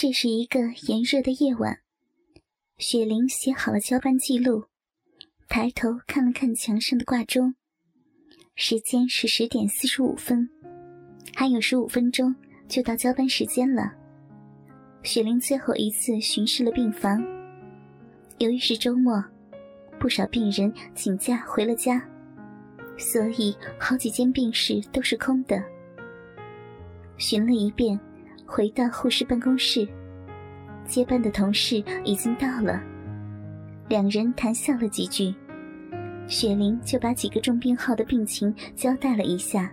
这是一个炎热的夜晚，雪玲写好了交班记录，抬头看了看墙上的挂钟，时间是十点四十五分，还有十五分钟就到交班时间了。雪玲最后一次巡视了病房，由于是周末，不少病人请假回了家，所以好几间病室都是空的。巡了一遍。回到护士办公室，接班的同事已经到了，两人谈笑了几句，雪玲就把几个重病号的病情交代了一下，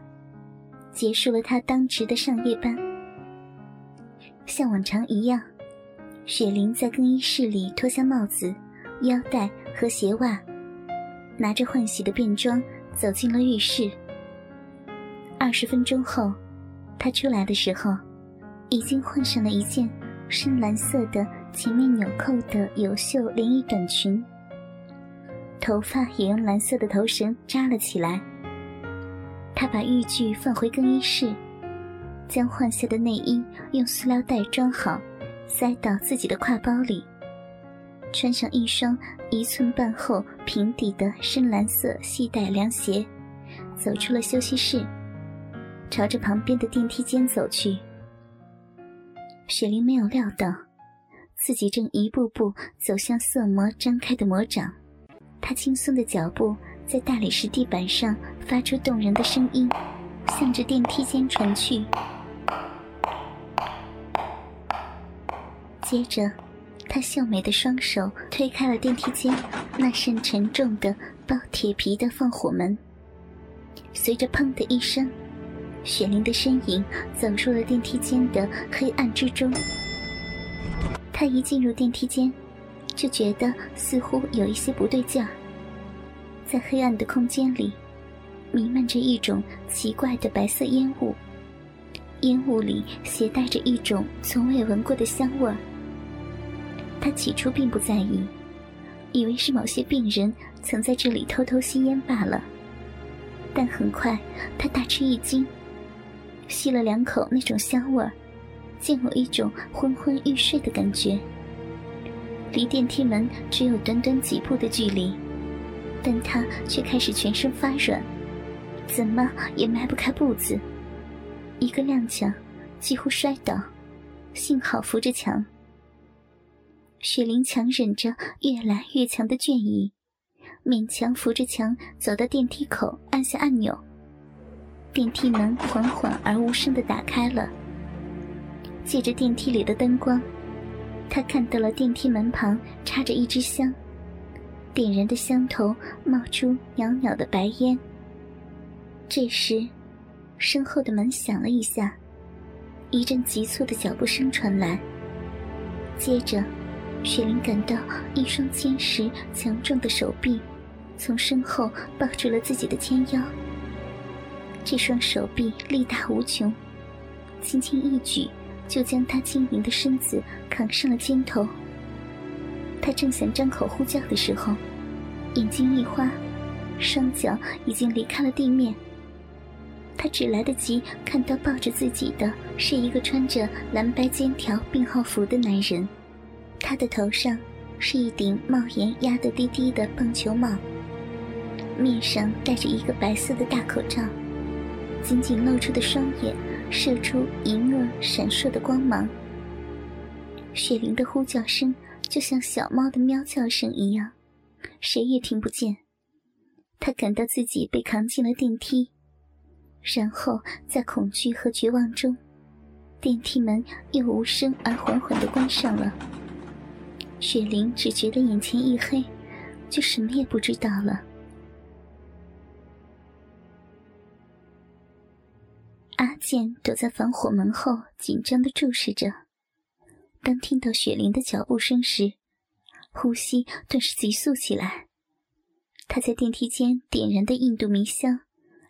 结束了她当值的上夜班。像往常一样，雪玲在更衣室里脱下帽子、腰带和鞋袜，拿着换洗的便装走进了浴室。二十分钟后，她出来的时候。已经换上了一件深蓝色的前面纽扣的有袖连衣短裙，头发也用蓝色的头绳扎了起来。她把浴具放回更衣室，将换下的内衣用塑料袋装好，塞到自己的挎包里，穿上一双一寸半厚平底的深蓝色细带凉鞋，走出了休息室，朝着旁边的电梯间走去。雪玲没有料到，自己正一步步走向色魔张开的魔掌。她轻松的脚步在大理石地板上发出动人的声音，向着电梯间传去。接着，她秀美的双手推开了电梯间那扇沉重的包铁皮的放火门。随着“砰”的一声。雪玲的身影走入了电梯间的黑暗之中。她一进入电梯间，就觉得似乎有一些不对劲儿。在黑暗的空间里，弥漫着一种奇怪的白色烟雾，烟雾里携带着一种从未闻过的香味儿。她起初并不在意，以为是某些病人曾在这里偷偷吸烟罢了。但很快，她大吃一惊。吸了两口那种香味儿，竟有一种昏昏欲睡的感觉。离电梯门只有短短几步的距离，但他却开始全身发软，怎么也迈不开步子。一个踉跄，几乎摔倒，幸好扶着墙。雪玲强忍着越来越强的倦意，勉强扶着墙走到电梯口，按下按钮。电梯门缓缓而无声的打开了。借着电梯里的灯光，他看到了电梯门旁插着一支香，点燃的香头冒出袅袅的白烟。这时，身后的门响了一下，一阵急促的脚步声传来。接着，雪玲感到一双坚实强壮的手臂从身后抱住了自己的肩腰。这双手臂力大无穷，轻轻一举就将他轻盈的身子扛上了肩头。他正想张口呼叫的时候，眼睛一花，双脚已经离开了地面。他只来得及看到抱着自己的是一个穿着蓝白肩条病号服的男人，他的头上是一顶帽檐压得低低的棒球帽，面上戴着一个白色的大口罩。紧紧露出的双眼射出银恶闪烁的光芒。雪玲的呼叫声就像小猫的喵叫声一样，谁也听不见。她感到自己被扛进了电梯，然后在恐惧和绝望中，电梯门又无声而缓缓的关上了。雪玲只觉得眼前一黑，就什么也不知道了。阿健躲在防火门后，紧张的注视着。当听到雪玲的脚步声时，呼吸顿时急速起来。他在电梯间点燃的印度迷香，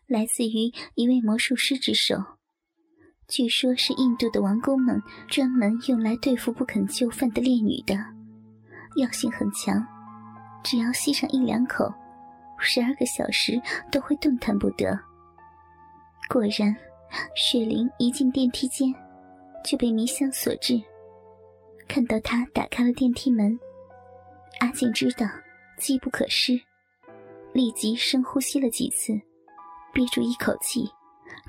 来自于一位魔术师之手，据说是印度的王公们专门用来对付不肯就范的烈女的，药性很强，只要吸上一两口，十二个小时都会动弹不得。果然。雪玲一进电梯间，就被迷香所致。看到他打开了电梯门，阿健知道机不可失，立即深呼吸了几次，憋住一口气，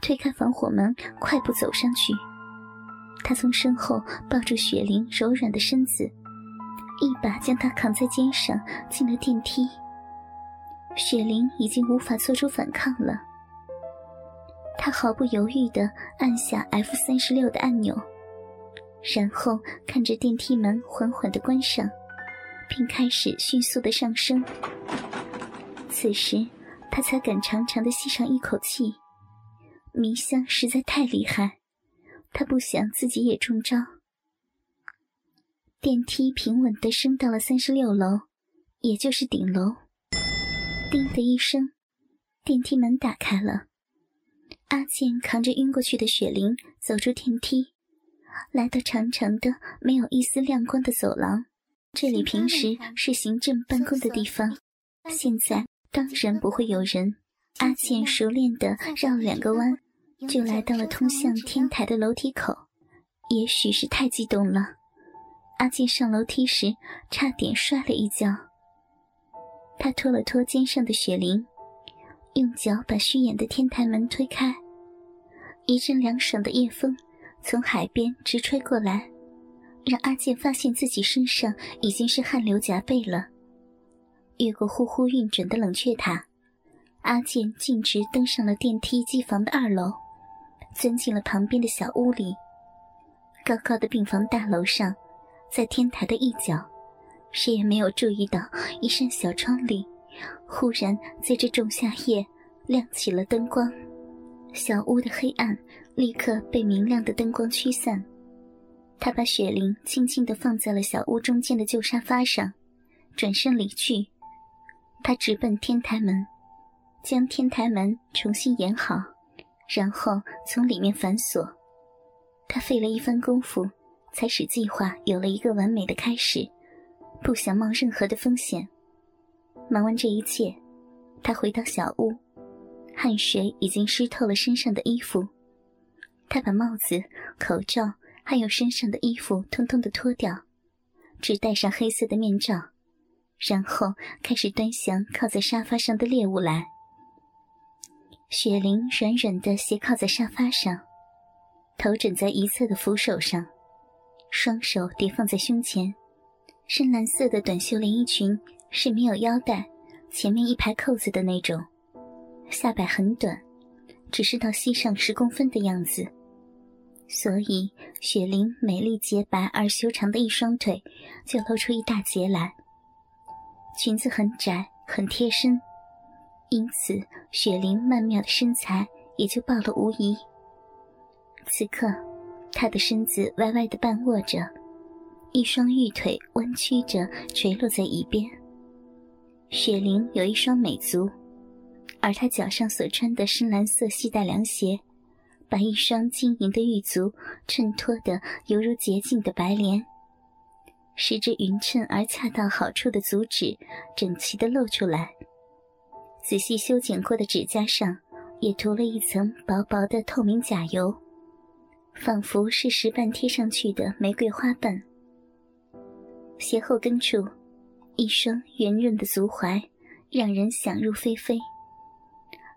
推开防火门，快步走上去。他从身后抱住雪玲柔软的身子，一把将她扛在肩上，进了电梯。雪玲已经无法做出反抗了，他毫不犹豫地按下 F 三十六的按钮。然后看着电梯门缓缓的关上，并开始迅速的上升。此时，他才敢长长的吸上一口气，迷香实在太厉害，他不想自己也中招。电梯平稳的升到了三十六楼，也就是顶楼。叮的一声，电梯门打开了。阿健扛着晕过去的雪玲走出电梯。来到长长的、没有一丝亮光的走廊，这里平时是行政办公的地方，现在当然不会有人。阿健熟练地绕了两个弯，就来到了通向天台的楼梯口。也许是太激动了，阿健上楼梯时差点摔了一跤。他拖了拖肩上的雪玲，用脚把虚掩的天台门推开，一阵凉爽的夜风。从海边直吹过来，让阿健发现自己身上已经是汗流浃背了。越过呼呼运转的冷却塔，阿健径直登上了电梯机房的二楼，钻进了旁边的小屋里。高高的病房大楼上，在天台的一角，谁也没有注意到一扇小窗里，忽然在这仲夏夜亮起了灯光。小屋的黑暗立刻被明亮的灯光驱散。他把雪玲轻轻地放在了小屋中间的旧沙发上，转身离去。他直奔天台门，将天台门重新掩好，然后从里面反锁。他费了一番功夫，才使计划有了一个完美的开始，不想冒任何的风险。忙完这一切，他回到小屋。汗水已经湿透了身上的衣服，他把帽子、口罩还有身上的衣服通通的脱掉，只戴上黑色的面罩，然后开始端详靠在沙发上的猎物来。雪玲软软的斜靠在沙发上，头枕在一侧的扶手上，双手叠放在胸前，深蓝色的短袖连衣裙是没有腰带，前面一排扣子的那种。下摆很短，只是到膝上十公分的样子，所以雪玲美丽洁白而修长的一双腿就露出一大截来。裙子很窄很贴身，因此雪玲曼妙的身材也就暴露无遗。此刻，她的身子歪歪的半卧着，一双玉腿弯曲着垂落在一边。雪玲有一双美足。而她脚上所穿的深蓝色细带凉鞋，把一双晶莹的玉足衬托得犹如洁净的白莲。十只匀称而恰到好处的足趾整齐地露出来，仔细修剪过的指甲上也涂了一层薄薄的透明甲油，仿佛是石瓣贴上去的玫瑰花瓣。鞋后跟处，一双圆润的足踝，让人想入非非。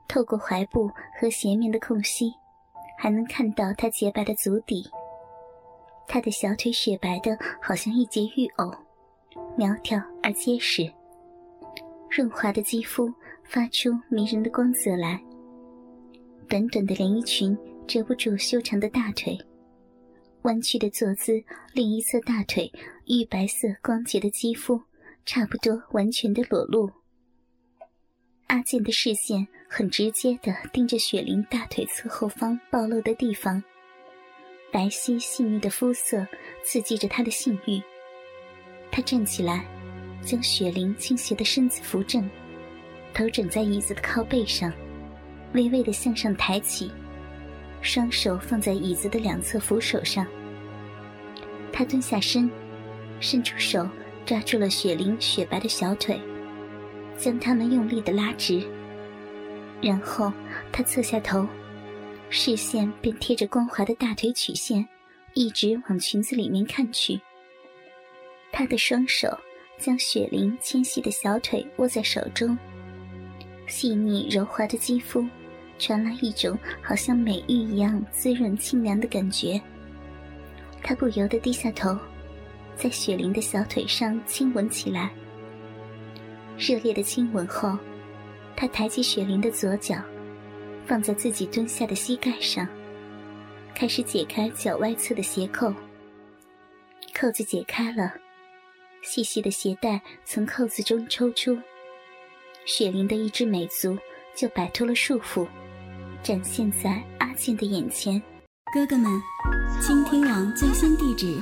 透过踝部和鞋面的空隙，还能看到她洁白的足底。她的小腿雪白的，好像一截玉藕，苗条而结实。润滑的肌肤发出迷人的光泽来。短短的连衣裙遮不住修长的大腿，弯曲的坐姿，另一侧大腿玉白色光洁的肌肤，差不多完全的裸露。阿健的视线很直接的盯着雪玲大腿侧后方暴露的地方，白皙细腻的肤色刺激着他的性欲。他站起来，将雪玲倾斜的身子扶正，头枕在椅子的靠背上，微微的向上抬起，双手放在椅子的两侧扶手上。他蹲下身，伸出手抓住了雪玲雪白的小腿。将它们用力的拉直，然后他侧下头，视线便贴着光滑的大腿曲线，一直往裙子里面看去。他的双手将雪玲纤细的小腿握在手中，细腻柔滑的肌肤传来一种好像美玉一样滋润清凉的感觉。他不由得低下头，在雪玲的小腿上亲吻起来。热烈的亲吻后，他抬起雪玲的左脚，放在自己蹲下的膝盖上，开始解开脚外侧的鞋扣。扣子解开了，细细的鞋带从扣子中抽出，雪玲的一只美足就摆脱了束缚，展现在阿健的眼前。哥哥们，倾听网最新地址，